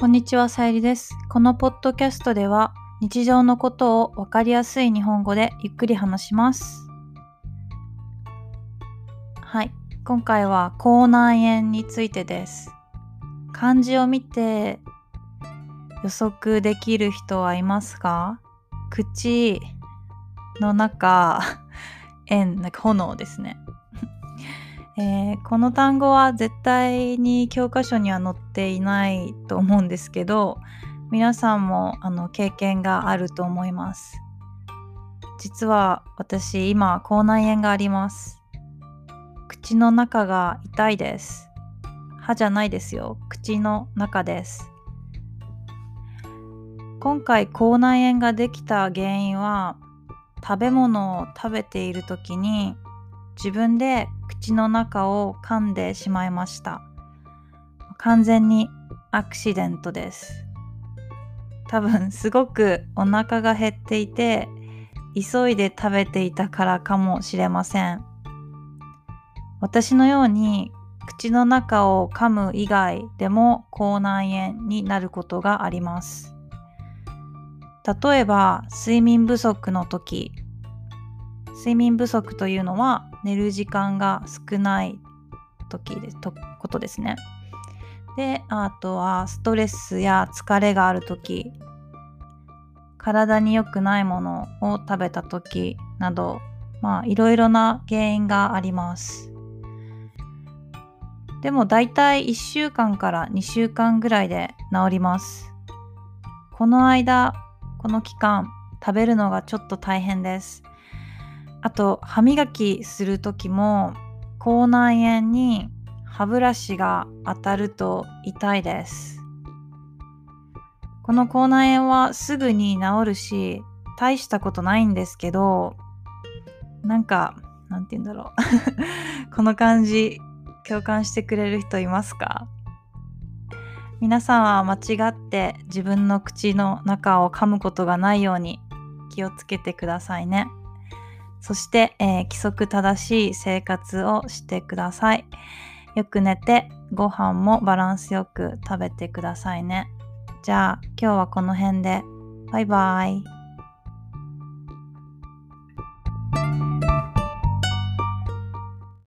こんにちは、さゆりです。このポッドキャストでは日常のことをわかりやすい日本語でゆっくり話します。はい、今回は口内炎についてです。漢字を見て予測できる人はいますか？口の中、炎、なんか炎ですね。えーこの単語は絶対に教科書には載っていないと思うんですけど皆さんもあの経験があると思います。実は私今口内炎があります。口の中が痛いです。歯じゃないですよ。口の中です。今回口内炎ができた原因は食べ物を食べている時に自分で口の中を噛んでしまいました。完全にアクシデントです。多分すごくお腹が減っていて急いで食べていたからかもしれません。私のように口の中を噛む以外でも口内炎になることがあります。例えば睡眠不足の時睡眠不足というのは寝る時間が少ない時でとことですね。であとはストレスや疲れがある時体に良くないものを食べた時などまあいろいろな原因があります。でもだいたい1週間から2週間ぐらいで治ります。この間この期間食べるのがちょっと大変です。あと歯磨きする時も口内炎に歯ブラシが当たると痛いです。この口内炎はすぐに治るし大したことないんですけどなんかなんて言うんだろう。この感じ共感してくれる人いますか？皆さんは間違って自分の口の中を噛むことがないように気をつけてくださいね。そして、えー規則正しい生活をしてください。よく寝て、ご飯もバランスよく食べてくださいね。じゃあ、今日はこの辺で。バイバイ。